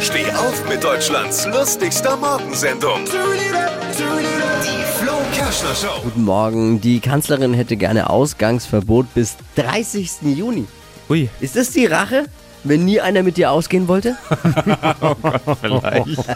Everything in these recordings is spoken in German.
Steh auf mit Deutschlands lustigster Morgensendung. Die Flo Kerschner Show. Guten Morgen. Die Kanzlerin hätte gerne Ausgangsverbot bis 30. Juni. Ui, Ist das die Rache, wenn nie einer mit dir ausgehen wollte? vielleicht.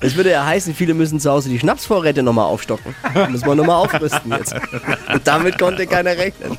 Das würde ja heißen, viele müssen zu Hause die Schnapsvorräte nochmal aufstocken. Müssen wir nochmal aufrüsten jetzt. Und damit konnte keiner rechnen.